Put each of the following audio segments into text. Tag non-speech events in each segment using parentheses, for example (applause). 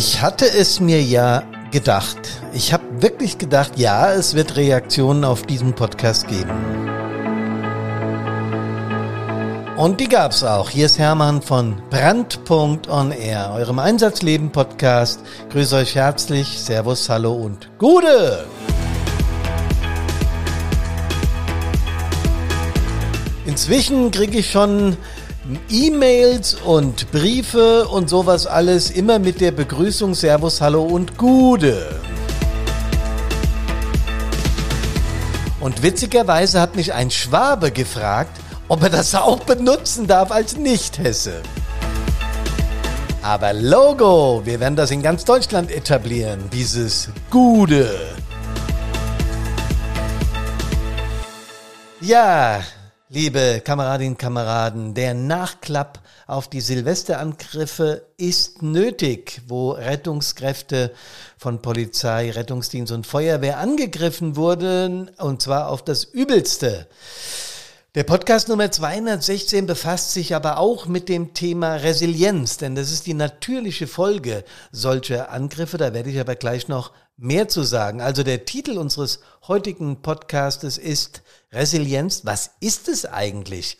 Ich hatte es mir ja gedacht. Ich habe wirklich gedacht, ja, es wird Reaktionen auf diesen Podcast geben. Und die gab's auch. Hier ist Hermann von Brandpunkt on Air, eurem Einsatzleben Podcast. Grüße euch herzlich. Servus, hallo und Gude! Inzwischen kriege ich schon E-Mails und Briefe und sowas alles immer mit der Begrüßung Servus, Hallo und Gude. Und witzigerweise hat mich ein Schwabe gefragt, ob er das auch benutzen darf als Nicht-Hesse. Aber Logo, wir werden das in ganz Deutschland etablieren, dieses Gude. Ja, Liebe Kameradinnen und Kameraden, der Nachklapp auf die Silvesterangriffe ist nötig, wo Rettungskräfte von Polizei, Rettungsdienst und Feuerwehr angegriffen wurden, und zwar auf das Übelste. Der Podcast Nummer 216 befasst sich aber auch mit dem Thema Resilienz, denn das ist die natürliche Folge solcher Angriffe. Da werde ich aber gleich noch mehr zu sagen. Also der Titel unseres heutigen Podcastes ist Resilienz. Was ist es eigentlich?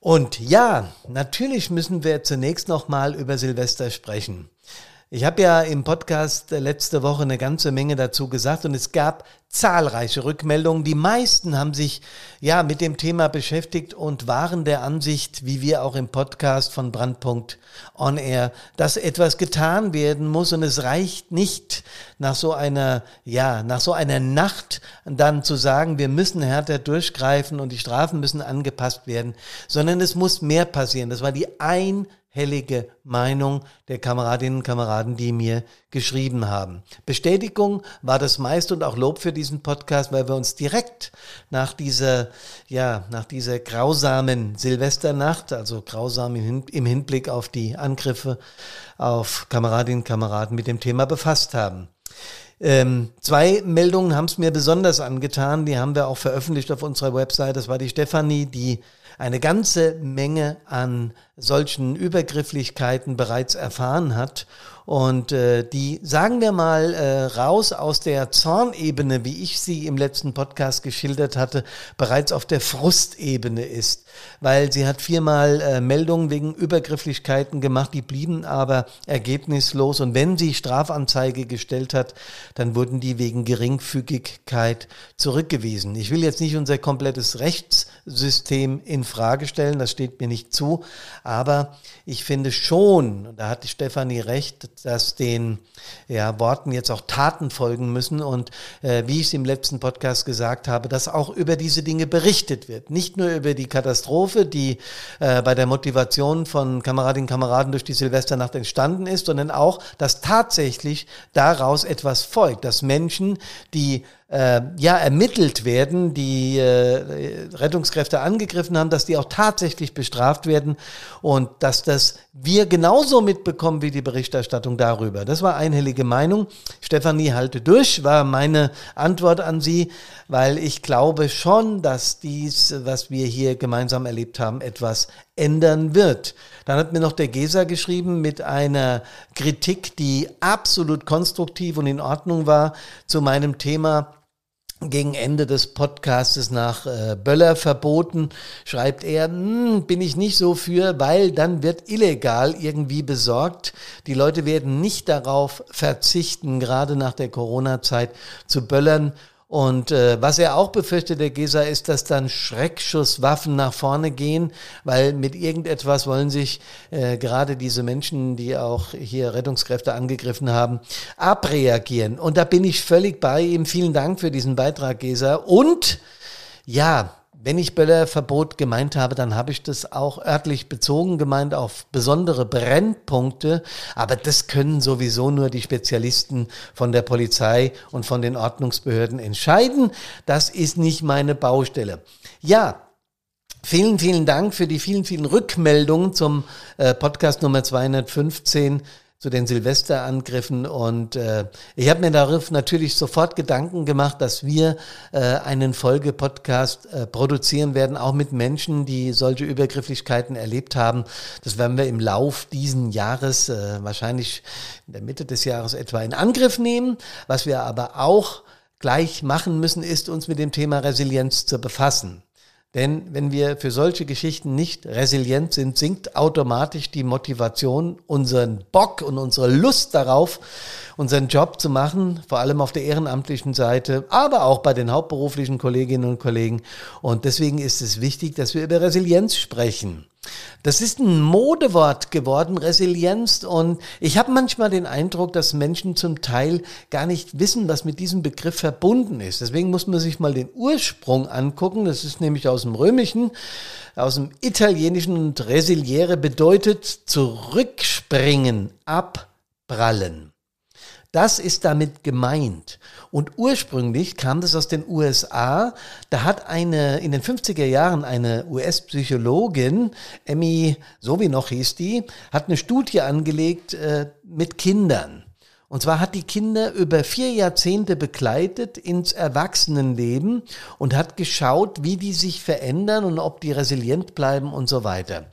Und ja, natürlich müssen wir zunächst noch mal über Silvester sprechen. Ich habe ja im Podcast letzte Woche eine ganze Menge dazu gesagt und es gab zahlreiche Rückmeldungen. Die meisten haben sich ja mit dem Thema beschäftigt und waren der Ansicht, wie wir auch im Podcast von Brandpunkt On Air, dass etwas getan werden muss und es reicht nicht nach so einer ja, nach so einer Nacht dann zu sagen, wir müssen härter durchgreifen und die Strafen müssen angepasst werden, sondern es muss mehr passieren. Das war die ein hellige Meinung der Kameradinnen und Kameraden, die mir geschrieben haben. Bestätigung war das meiste und auch Lob für diesen Podcast, weil wir uns direkt nach dieser, ja, nach dieser grausamen Silvesternacht, also grausam im Hinblick auf die Angriffe auf Kameradinnen und Kameraden mit dem Thema befasst haben. Ähm, zwei Meldungen haben es mir besonders angetan, die haben wir auch veröffentlicht auf unserer Website. Das war die Stefanie, die eine ganze Menge an solchen Übergrifflichkeiten bereits erfahren hat und äh, die, sagen wir mal, äh, raus aus der Zornebene, wie ich sie im letzten Podcast geschildert hatte, bereits auf der Frustebene ist. Weil sie hat viermal äh, Meldungen wegen Übergrifflichkeiten gemacht, die blieben aber ergebnislos. Und wenn sie Strafanzeige gestellt hat, dann wurden die wegen Geringfügigkeit zurückgewiesen. Ich will jetzt nicht unser komplettes Rechtssystem in Frage stellen, das steht mir nicht zu. Aber ich finde schon, da hat Stefanie recht, dass den ja, Worten jetzt auch Taten folgen müssen und äh, wie ich es im letzten Podcast gesagt habe, dass auch über diese Dinge berichtet wird. Nicht nur über die Katastrophe, die äh, bei der Motivation von Kameradinnen und Kameraden durch die Silvesternacht entstanden ist, sondern auch, dass tatsächlich daraus etwas folgt, dass Menschen, die äh, ja ermittelt werden, die äh, Rettungskräfte angegriffen haben, dass die auch tatsächlich bestraft werden und dass das wir genauso mitbekommen wie die Berichterstattung darüber. Das war einhellige Meinung. Stefanie, halte durch, war meine Antwort an Sie, weil ich glaube schon, dass dies, was wir hier gemeinsam erlebt haben, etwas ändern wird. Dann hat mir noch der Gesa geschrieben mit einer Kritik, die absolut konstruktiv und in Ordnung war zu meinem Thema gegen Ende des Podcastes nach äh, Böller verboten, schreibt er, hm, bin ich nicht so für, weil dann wird illegal irgendwie besorgt. Die Leute werden nicht darauf verzichten, gerade nach der Corona-Zeit zu böllern und äh, was er auch befürchtet, der Gesa, ist, dass dann Schreckschusswaffen nach vorne gehen, weil mit irgendetwas wollen sich äh, gerade diese Menschen, die auch hier Rettungskräfte angegriffen haben, abreagieren. Und da bin ich völlig bei ihm. Vielen Dank für diesen Beitrag, Gesa. Und ja, wenn ich Böllerverbot gemeint habe, dann habe ich das auch örtlich bezogen gemeint auf besondere Brennpunkte. Aber das können sowieso nur die Spezialisten von der Polizei und von den Ordnungsbehörden entscheiden. Das ist nicht meine Baustelle. Ja, Vielen, vielen Dank für die vielen, vielen Rückmeldungen zum äh, Podcast Nummer 215 zu den Silvesterangriffen und äh, ich habe mir darauf natürlich sofort Gedanken gemacht, dass wir äh, einen Folgepodcast äh, produzieren werden, auch mit Menschen, die solche Übergrifflichkeiten erlebt haben. Das werden wir im Lauf diesen Jahres, äh, wahrscheinlich in der Mitte des Jahres etwa in Angriff nehmen. Was wir aber auch gleich machen müssen, ist uns mit dem Thema Resilienz zu befassen. Denn wenn wir für solche Geschichten nicht resilient sind, sinkt automatisch die Motivation, unseren Bock und unsere Lust darauf, unseren Job zu machen, vor allem auf der ehrenamtlichen Seite, aber auch bei den hauptberuflichen Kolleginnen und Kollegen. Und deswegen ist es wichtig, dass wir über Resilienz sprechen. Das ist ein Modewort geworden, Resilienz. Und ich habe manchmal den Eindruck, dass Menschen zum Teil gar nicht wissen, was mit diesem Begriff verbunden ist. Deswegen muss man sich mal den Ursprung angucken. Das ist nämlich aus dem Römischen, aus dem Italienischen und Resiliere bedeutet zurückspringen, abprallen. Das ist damit gemeint. Und ursprünglich kam das aus den USA. Da hat eine, in den 50er Jahren eine US-Psychologin, Emmy, so wie noch hieß die, hat eine Studie angelegt äh, mit Kindern. Und zwar hat die Kinder über vier Jahrzehnte begleitet ins Erwachsenenleben und hat geschaut, wie die sich verändern und ob die resilient bleiben und so weiter.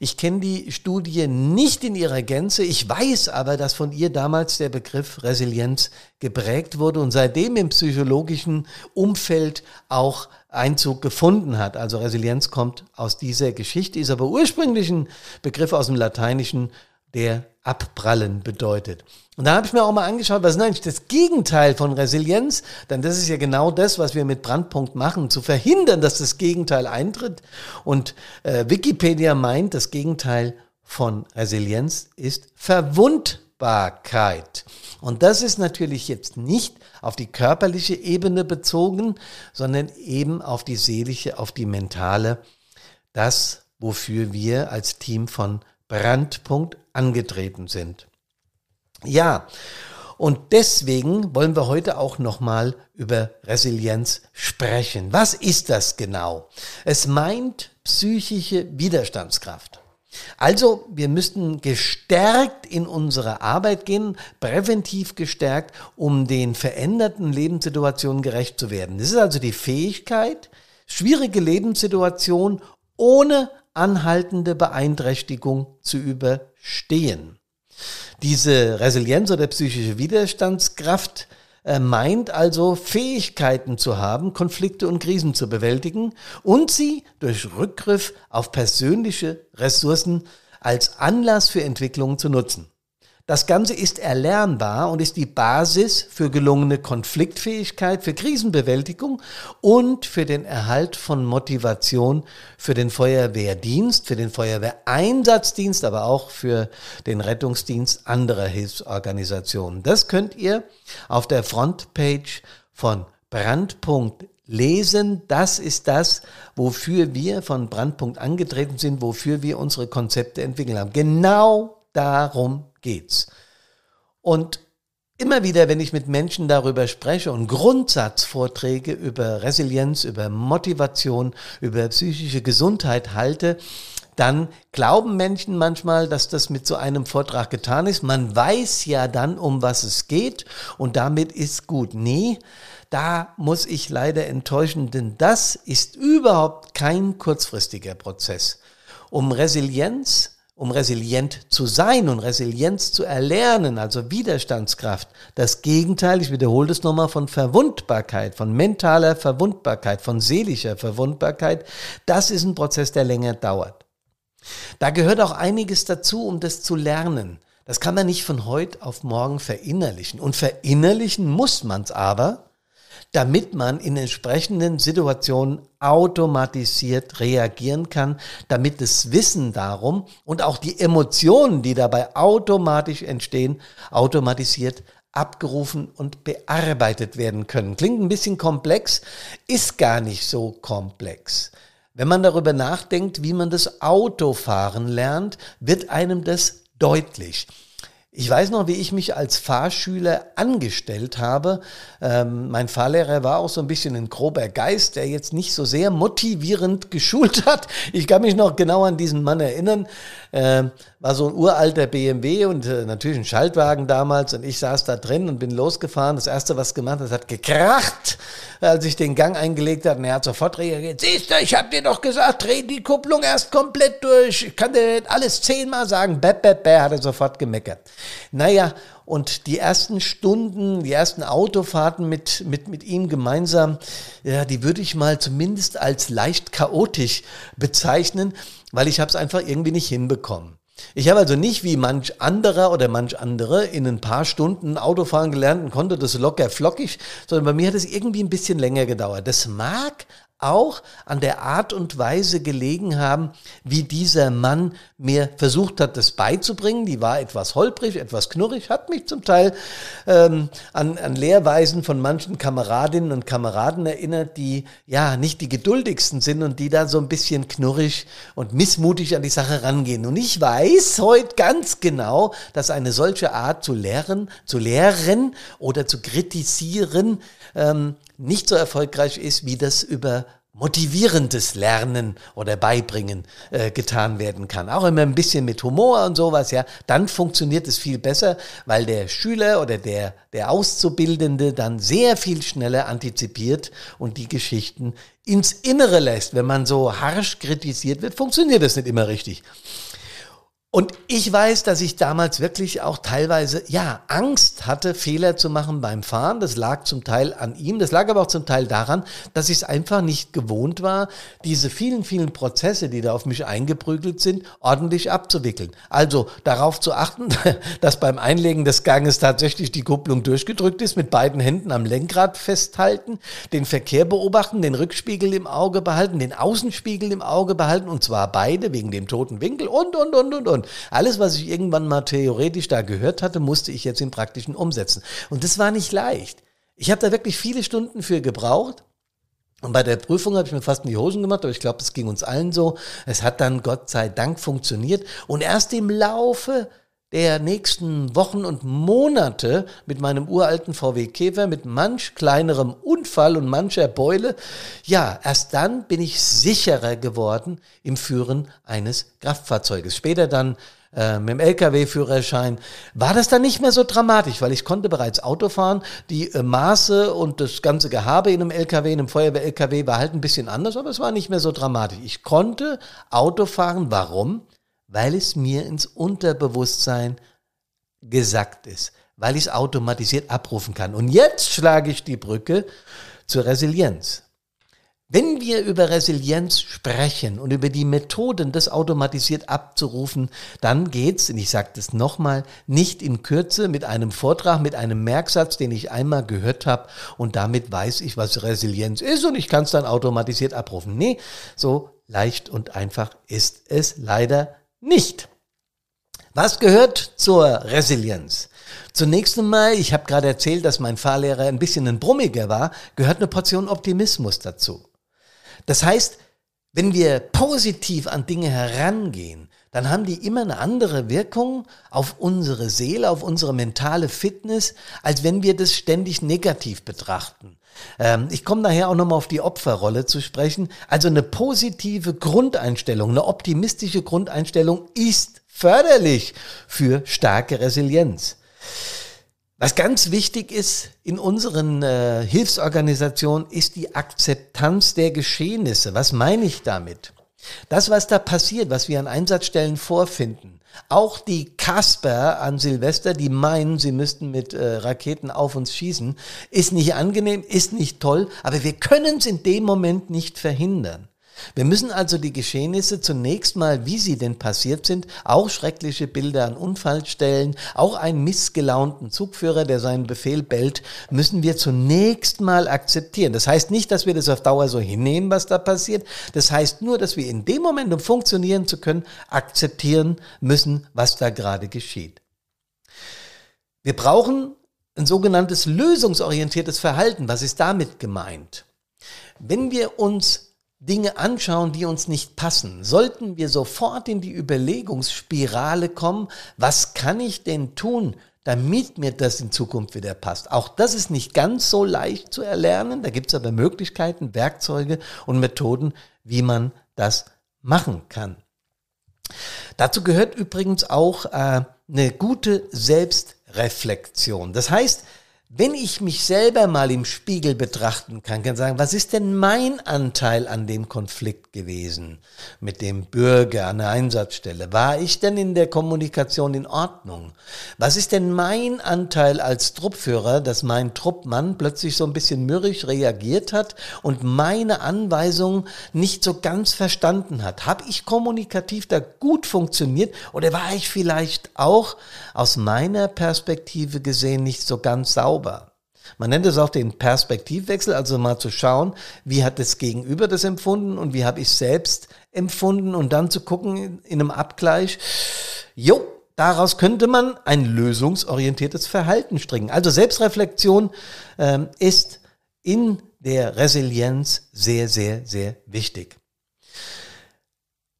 Ich kenne die Studie nicht in ihrer Gänze. Ich weiß aber, dass von ihr damals der Begriff Resilienz geprägt wurde und seitdem im psychologischen Umfeld auch Einzug gefunden hat. Also Resilienz kommt aus dieser Geschichte, ist aber ursprünglich ein Begriff aus dem Lateinischen, der abprallen bedeutet. Und da habe ich mir auch mal angeschaut, was ist eigentlich das Gegenteil von Resilienz? Denn das ist ja genau das, was wir mit Brandpunkt machen, zu verhindern, dass das Gegenteil eintritt. Und äh, Wikipedia meint, das Gegenteil von Resilienz ist Verwundbarkeit. Und das ist natürlich jetzt nicht auf die körperliche Ebene bezogen, sondern eben auf die seelische, auf die mentale. Das, wofür wir als Team von Brandpunkt angetreten sind. Ja, und deswegen wollen wir heute auch nochmal über Resilienz sprechen. Was ist das genau? Es meint psychische Widerstandskraft. Also wir müssten gestärkt in unsere Arbeit gehen, präventiv gestärkt, um den veränderten Lebenssituationen gerecht zu werden. Das ist also die Fähigkeit, schwierige Lebenssituationen ohne anhaltende Beeinträchtigung zu überstehen. Diese Resilienz oder psychische Widerstandskraft äh, meint also Fähigkeiten zu haben, Konflikte und Krisen zu bewältigen und sie durch Rückgriff auf persönliche Ressourcen als Anlass für Entwicklungen zu nutzen. Das Ganze ist erlernbar und ist die Basis für gelungene Konfliktfähigkeit, für Krisenbewältigung und für den Erhalt von Motivation für den Feuerwehrdienst, für den Feuerwehreinsatzdienst, aber auch für den Rettungsdienst anderer Hilfsorganisationen. Das könnt ihr auf der Frontpage von Brandpunkt lesen. Das ist das, wofür wir von Brandpunkt angetreten sind, wofür wir unsere Konzepte entwickelt haben. Genau darum geht's. Und immer wieder, wenn ich mit Menschen darüber spreche und Grundsatzvorträge über Resilienz, über Motivation, über psychische Gesundheit halte, dann glauben Menschen manchmal, dass das mit so einem Vortrag getan ist. Man weiß ja dann, um was es geht und damit ist gut. Nee, da muss ich leider enttäuschen, denn das ist überhaupt kein kurzfristiger Prozess. Um Resilienz um resilient zu sein und Resilienz zu erlernen, also Widerstandskraft. Das Gegenteil, ich wiederhole das nochmal, von Verwundbarkeit, von mentaler Verwundbarkeit, von seelischer Verwundbarkeit, das ist ein Prozess, der länger dauert. Da gehört auch einiges dazu, um das zu lernen. Das kann man nicht von heute auf morgen verinnerlichen. Und verinnerlichen muss man es aber, damit man in entsprechenden Situationen automatisiert reagieren kann, damit das Wissen darum und auch die Emotionen, die dabei automatisch entstehen, automatisiert abgerufen und bearbeitet werden können. Klingt ein bisschen komplex, ist gar nicht so komplex. Wenn man darüber nachdenkt, wie man das Autofahren lernt, wird einem das deutlich. Ich weiß noch, wie ich mich als Fahrschüler angestellt habe. Ähm, mein Fahrlehrer war auch so ein bisschen ein grober Geist, der jetzt nicht so sehr motivierend (laughs) geschult hat. Ich kann mich noch genau an diesen Mann erinnern. Äh, war so ein uralter BMW und äh, natürlich ein Schaltwagen damals und ich saß da drin und bin losgefahren. Das erste, was gemacht hat, hat gekracht, als ich den Gang eingelegt habe. Und er hat sofort reagiert. Siehst du, ich hab dir doch gesagt, dreh die Kupplung erst komplett durch. Ich kann dir alles zehnmal sagen. Bäh, bäh, bäh, hat er sofort gemeckert. Naja, und die ersten Stunden, die ersten Autofahrten mit, mit, mit ihm gemeinsam, ja, die würde ich mal zumindest als leicht chaotisch bezeichnen, weil ich habe es einfach irgendwie nicht hinbekommen. Ich habe also nicht wie manch anderer oder manch andere in ein paar Stunden Autofahren gelernt und konnte das locker flockig, sondern bei mir hat es irgendwie ein bisschen länger gedauert. Das mag auch an der Art und Weise gelegen haben, wie dieser Mann mir versucht hat, das beizubringen. Die war etwas holprig, etwas knurrig, hat mich zum Teil ähm, an, an Lehrweisen von manchen Kameradinnen und Kameraden erinnert, die ja nicht die geduldigsten sind und die da so ein bisschen knurrig und missmutig an die Sache rangehen. Und ich weiß heute ganz genau, dass eine solche Art zu lehren, zu lehren oder zu kritisieren ähm, nicht so erfolgreich ist, wie das über motivierendes Lernen oder Beibringen äh, getan werden kann. Auch immer ein bisschen mit Humor und sowas, ja, dann funktioniert es viel besser, weil der Schüler oder der, der Auszubildende dann sehr viel schneller antizipiert und die Geschichten ins Innere lässt. Wenn man so harsch kritisiert wird, funktioniert das nicht immer richtig. Und ich weiß, dass ich damals wirklich auch teilweise, ja, Angst hatte, Fehler zu machen beim Fahren. Das lag zum Teil an ihm. Das lag aber auch zum Teil daran, dass ich es einfach nicht gewohnt war, diese vielen, vielen Prozesse, die da auf mich eingeprügelt sind, ordentlich abzuwickeln. Also darauf zu achten, (laughs) dass beim Einlegen des Ganges tatsächlich die Kupplung durchgedrückt ist, mit beiden Händen am Lenkrad festhalten, den Verkehr beobachten, den Rückspiegel im Auge behalten, den Außenspiegel im Auge behalten, und zwar beide wegen dem toten Winkel und, und, und, und, und. Und alles, was ich irgendwann mal theoretisch da gehört hatte, musste ich jetzt im Praktischen umsetzen. Und das war nicht leicht. Ich habe da wirklich viele Stunden für gebraucht. Und bei der Prüfung habe ich mir fast in die Hosen gemacht, aber ich glaube, es ging uns allen so. Es hat dann Gott sei Dank funktioniert. Und erst im Laufe der nächsten Wochen und Monate mit meinem uralten VW Käfer, mit manch kleinerem Unfall und mancher Beule, ja, erst dann bin ich sicherer geworden im Führen eines Kraftfahrzeuges. Später dann äh, mit dem Lkw-Führerschein war das dann nicht mehr so dramatisch, weil ich konnte bereits Auto fahren. Die äh, Maße und das ganze Gehabe in einem Lkw, in einem Feuerwehr-Lkw war halt ein bisschen anders, aber es war nicht mehr so dramatisch. Ich konnte Auto fahren. Warum? Weil es mir ins Unterbewusstsein gesagt ist, weil ich es automatisiert abrufen kann. Und jetzt schlage ich die Brücke zur Resilienz. Wenn wir über Resilienz sprechen und über die Methoden, das automatisiert abzurufen, dann geht's, und ich sage das nochmal, nicht in Kürze mit einem Vortrag, mit einem Merksatz, den ich einmal gehört habe und damit weiß ich, was Resilienz ist und ich kann es dann automatisiert abrufen. Nee, so leicht und einfach ist es leider nicht. Was gehört zur Resilienz? Zunächst einmal, ich habe gerade erzählt, dass mein Fahrlehrer ein bisschen ein Brummiger war, gehört eine Portion Optimismus dazu. Das heißt, wenn wir positiv an Dinge herangehen, dann haben die immer eine andere Wirkung auf unsere Seele, auf unsere mentale Fitness, als wenn wir das ständig negativ betrachten. Ähm, ich komme daher auch nochmal auf die Opferrolle zu sprechen. Also eine positive Grundeinstellung, eine optimistische Grundeinstellung ist förderlich für starke Resilienz. Was ganz wichtig ist in unseren äh, Hilfsorganisationen, ist die Akzeptanz der Geschehnisse. Was meine ich damit? Das, was da passiert, was wir an Einsatzstellen vorfinden, auch die Kasper an Silvester, die meinen, sie müssten mit äh, Raketen auf uns schießen, ist nicht angenehm, ist nicht toll, aber wir können es in dem Moment nicht verhindern. Wir müssen also die Geschehnisse zunächst mal, wie sie denn passiert sind, auch schreckliche Bilder an Unfallstellen, auch einen missgelaunten Zugführer, der seinen Befehl bellt, müssen wir zunächst mal akzeptieren. Das heißt nicht, dass wir das auf Dauer so hinnehmen, was da passiert. Das heißt nur, dass wir in dem Moment, um funktionieren zu können, akzeptieren müssen, was da gerade geschieht. Wir brauchen ein sogenanntes lösungsorientiertes Verhalten. Was ist damit gemeint? Wenn wir uns Dinge anschauen, die uns nicht passen, sollten wir sofort in die Überlegungsspirale kommen, was kann ich denn tun, damit mir das in Zukunft wieder passt. Auch das ist nicht ganz so leicht zu erlernen, da gibt es aber Möglichkeiten, Werkzeuge und Methoden, wie man das machen kann. Dazu gehört übrigens auch äh, eine gute Selbstreflexion. Das heißt, wenn ich mich selber mal im Spiegel betrachten kann, kann sagen, was ist denn mein Anteil an dem Konflikt gewesen mit dem Bürger an der Einsatzstelle? War ich denn in der Kommunikation in Ordnung? Was ist denn mein Anteil als Truppführer, dass mein Truppmann plötzlich so ein bisschen mürrisch reagiert hat und meine Anweisungen nicht so ganz verstanden hat? Habe ich kommunikativ da gut funktioniert oder war ich vielleicht auch aus meiner Perspektive gesehen nicht so ganz sauber? Sauber. Man nennt es auch den Perspektivwechsel, also mal zu schauen, wie hat das Gegenüber das empfunden und wie habe ich selbst empfunden und dann zu gucken in einem Abgleich, jo, daraus könnte man ein lösungsorientiertes Verhalten stricken. Also Selbstreflexion ähm, ist in der Resilienz sehr, sehr, sehr wichtig.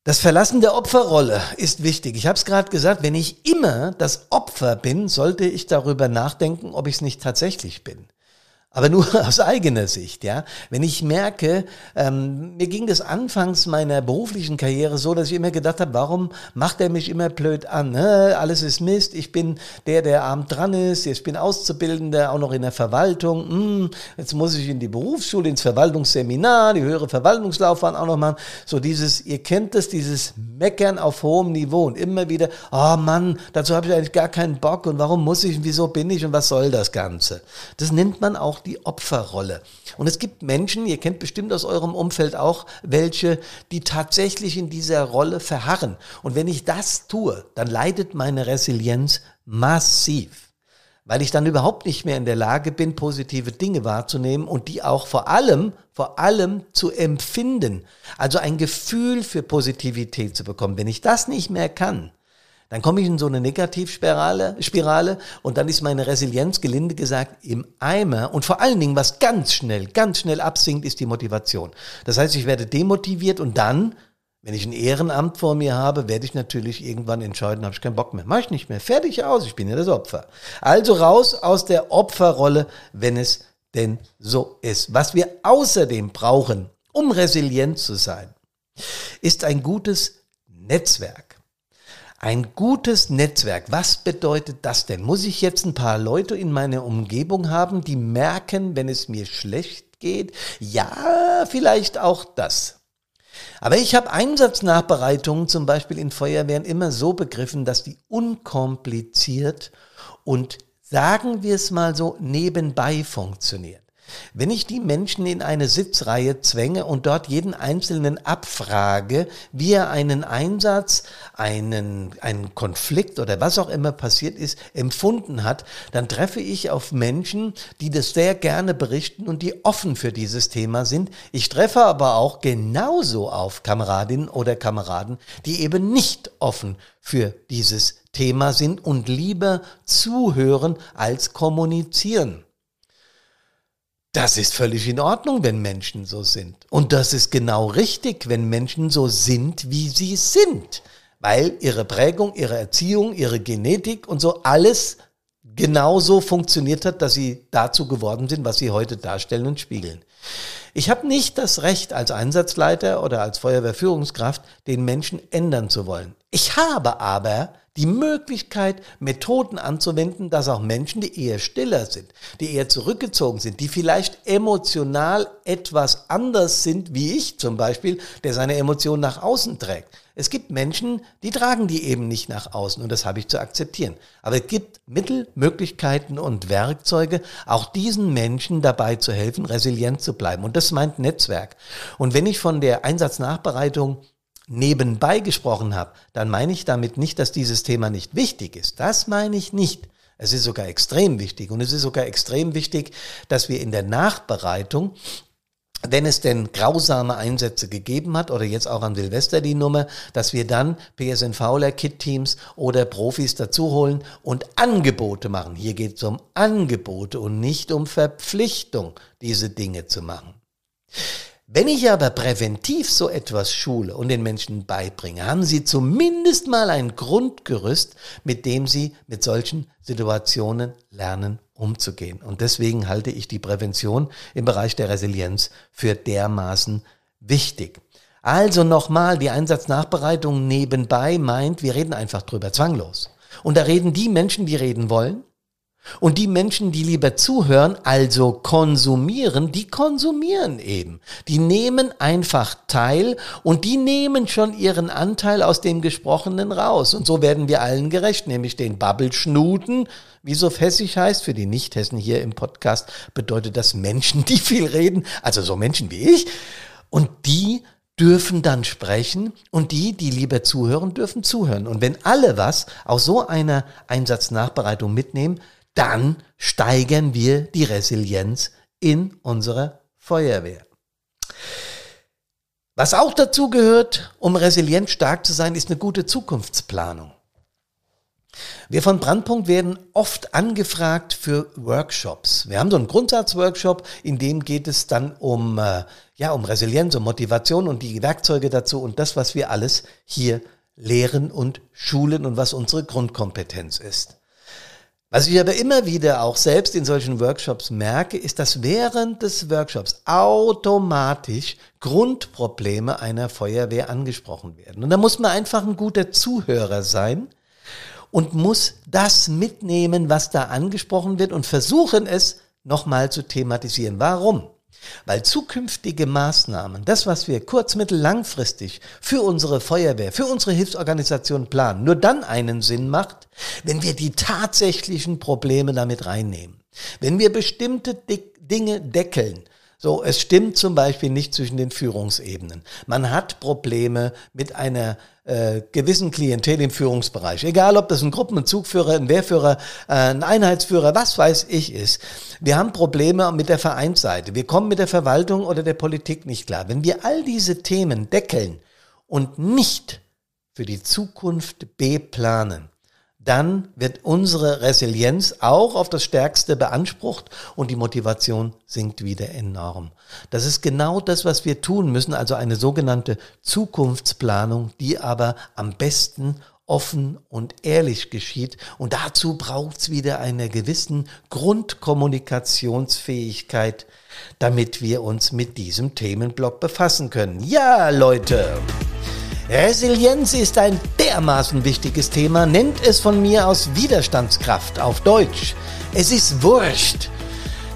Das Verlassen der Opferrolle ist wichtig. Ich habe es gerade gesagt, wenn ich immer das Opfer bin, sollte ich darüber nachdenken, ob ich es nicht tatsächlich bin aber nur (laughs) aus eigener Sicht, ja. Wenn ich merke, ähm, mir ging das anfangs meiner beruflichen Karriere so, dass ich immer gedacht habe, warum macht er mich immer blöd an? Ne? Alles ist Mist, ich bin der, der abend dran ist, ich bin Auszubildender, auch noch in der Verwaltung. Hm, jetzt muss ich in die Berufsschule, ins Verwaltungsseminar, die höhere Verwaltungslaufbahn auch noch machen. So dieses, ihr kennt das, dieses Meckern auf hohem Niveau und immer wieder, oh Mann, dazu habe ich eigentlich gar keinen Bock und warum muss ich und wieso bin ich und was soll das Ganze? Das nennt man auch die Opferrolle. Und es gibt Menschen, ihr kennt bestimmt aus eurem Umfeld auch welche, die tatsächlich in dieser Rolle verharren. Und wenn ich das tue, dann leidet meine Resilienz massiv weil ich dann überhaupt nicht mehr in der Lage bin, positive Dinge wahrzunehmen und die auch vor allem, vor allem zu empfinden. Also ein Gefühl für Positivität zu bekommen. Wenn ich das nicht mehr kann, dann komme ich in so eine Negativspirale Spirale, und dann ist meine Resilienz, gelinde gesagt, im Eimer. Und vor allen Dingen, was ganz schnell, ganz schnell absinkt, ist die Motivation. Das heißt, ich werde demotiviert und dann, wenn ich ein Ehrenamt vor mir habe, werde ich natürlich irgendwann entscheiden, habe ich keinen Bock mehr. Mache ich nicht mehr. Fertig aus, ich bin ja das Opfer. Also raus aus der Opferrolle, wenn es denn so ist. Was wir außerdem brauchen, um resilient zu sein, ist ein gutes Netzwerk. Ein gutes Netzwerk, was bedeutet das denn? Muss ich jetzt ein paar Leute in meiner Umgebung haben, die merken, wenn es mir schlecht geht? Ja, vielleicht auch das. Aber ich habe Einsatznachbereitungen zum Beispiel in Feuerwehren immer so begriffen, dass die unkompliziert und sagen wir es mal so nebenbei funktionieren. Wenn ich die Menschen in eine Sitzreihe zwänge und dort jeden Einzelnen abfrage, wie er einen Einsatz, einen, einen Konflikt oder was auch immer passiert ist, empfunden hat, dann treffe ich auf Menschen, die das sehr gerne berichten und die offen für dieses Thema sind. Ich treffe aber auch genauso auf Kameradinnen oder Kameraden, die eben nicht offen für dieses Thema sind und lieber zuhören als kommunizieren. Das ist völlig in Ordnung, wenn Menschen so sind. Und das ist genau richtig, wenn Menschen so sind, wie sie sind. Weil ihre Prägung, ihre Erziehung, ihre Genetik und so alles genauso funktioniert hat, dass sie dazu geworden sind, was sie heute darstellen und spiegeln. Ich habe nicht das Recht, als Einsatzleiter oder als Feuerwehrführungskraft den Menschen ändern zu wollen. Ich habe aber die Möglichkeit, Methoden anzuwenden, dass auch Menschen, die eher stiller sind, die eher zurückgezogen sind, die vielleicht emotional etwas anders sind, wie ich zum Beispiel, der seine Emotionen nach außen trägt. Es gibt Menschen, die tragen die eben nicht nach außen und das habe ich zu akzeptieren. Aber es gibt Mittel, Möglichkeiten und Werkzeuge, auch diesen Menschen dabei zu helfen, resilient zu bleiben. Und das meint Netzwerk. Und wenn ich von der Einsatznachbereitung nebenbei gesprochen habe, dann meine ich damit nicht, dass dieses Thema nicht wichtig ist. Das meine ich nicht. Es ist sogar extrem wichtig. Und es ist sogar extrem wichtig, dass wir in der Nachbereitung wenn es denn grausame Einsätze gegeben hat oder jetzt auch an Silvester die Nummer, dass wir dann PSNVler, Kit-Teams oder Profis dazu holen und Angebote machen. Hier geht es um Angebote und nicht um Verpflichtung, diese Dinge zu machen. Wenn ich aber präventiv so etwas schule und den Menschen beibringe, haben sie zumindest mal ein Grundgerüst, mit dem sie mit solchen Situationen lernen umzugehen. Und deswegen halte ich die Prävention im Bereich der Resilienz für dermaßen wichtig. Also nochmal, die Einsatznachbereitung nebenbei meint, wir reden einfach drüber, zwanglos. Und da reden die Menschen, die reden wollen. Und die Menschen, die lieber zuhören, also konsumieren, die konsumieren eben. Die nehmen einfach teil und die nehmen schon ihren Anteil aus dem Gesprochenen raus. Und so werden wir allen gerecht, nämlich den Babbelschnuten, wie so fessig heißt, für die Nicht-Hessen hier im Podcast bedeutet das Menschen, die viel reden, also so Menschen wie ich. Und die dürfen dann sprechen und die, die lieber zuhören, dürfen zuhören. Und wenn alle was aus so einer Einsatznachbereitung mitnehmen, dann steigern wir die Resilienz in unserer Feuerwehr. Was auch dazu gehört, um resilient stark zu sein, ist eine gute Zukunftsplanung. Wir von Brandpunkt werden oft angefragt für Workshops. Wir haben so einen Grundsatzworkshop, in dem geht es dann um, äh, ja, um Resilienz, um Motivation und die Werkzeuge dazu und das, was wir alles hier lehren und schulen und was unsere Grundkompetenz ist. Was ich aber immer wieder auch selbst in solchen Workshops merke, ist, dass während des Workshops automatisch Grundprobleme einer Feuerwehr angesprochen werden. Und da muss man einfach ein guter Zuhörer sein und muss das mitnehmen, was da angesprochen wird und versuchen es nochmal zu thematisieren. Warum? Weil zukünftige Maßnahmen, das, was wir kurz-, mittel-, langfristig für unsere Feuerwehr, für unsere Hilfsorganisation planen, nur dann einen Sinn macht, wenn wir die tatsächlichen Probleme damit reinnehmen. Wenn wir bestimmte Dinge deckeln, so, es stimmt zum Beispiel nicht zwischen den Führungsebenen. Man hat Probleme mit einer äh, gewissen Klientel im Führungsbereich. Egal, ob das ein Gruppen-, ein Zugführer, ein Wehrführer, äh, ein Einheitsführer, was weiß ich ist. Wir haben Probleme mit der Vereinsseite. Wir kommen mit der Verwaltung oder der Politik nicht klar. Wenn wir all diese Themen deckeln und nicht für die Zukunft beplanen, dann wird unsere Resilienz auch auf das Stärkste beansprucht und die Motivation sinkt wieder enorm. Das ist genau das, was wir tun müssen, also eine sogenannte Zukunftsplanung, die aber am besten offen und ehrlich geschieht. Und dazu braucht es wieder eine gewissen Grundkommunikationsfähigkeit, damit wir uns mit diesem Themenblock befassen können. Ja, Leute! Resilienz ist ein dermaßen wichtiges Thema, nennt es von mir aus Widerstandskraft auf Deutsch. Es ist wurscht.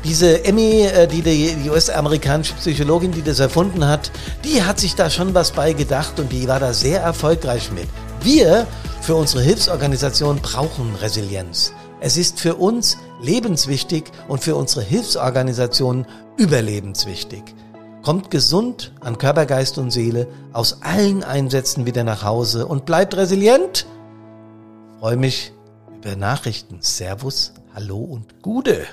Diese Emmy, äh, die die US-amerikanische Psychologin, die das erfunden hat, die hat sich da schon was bei gedacht und die war da sehr erfolgreich mit. Wir für unsere Hilfsorganisation brauchen Resilienz. Es ist für uns lebenswichtig und für unsere Hilfsorganisation überlebenswichtig kommt gesund an Körper, Geist und Seele aus allen Einsätzen wieder nach Hause und bleibt resilient. Freue mich über Nachrichten. Servus, Hallo und Gude.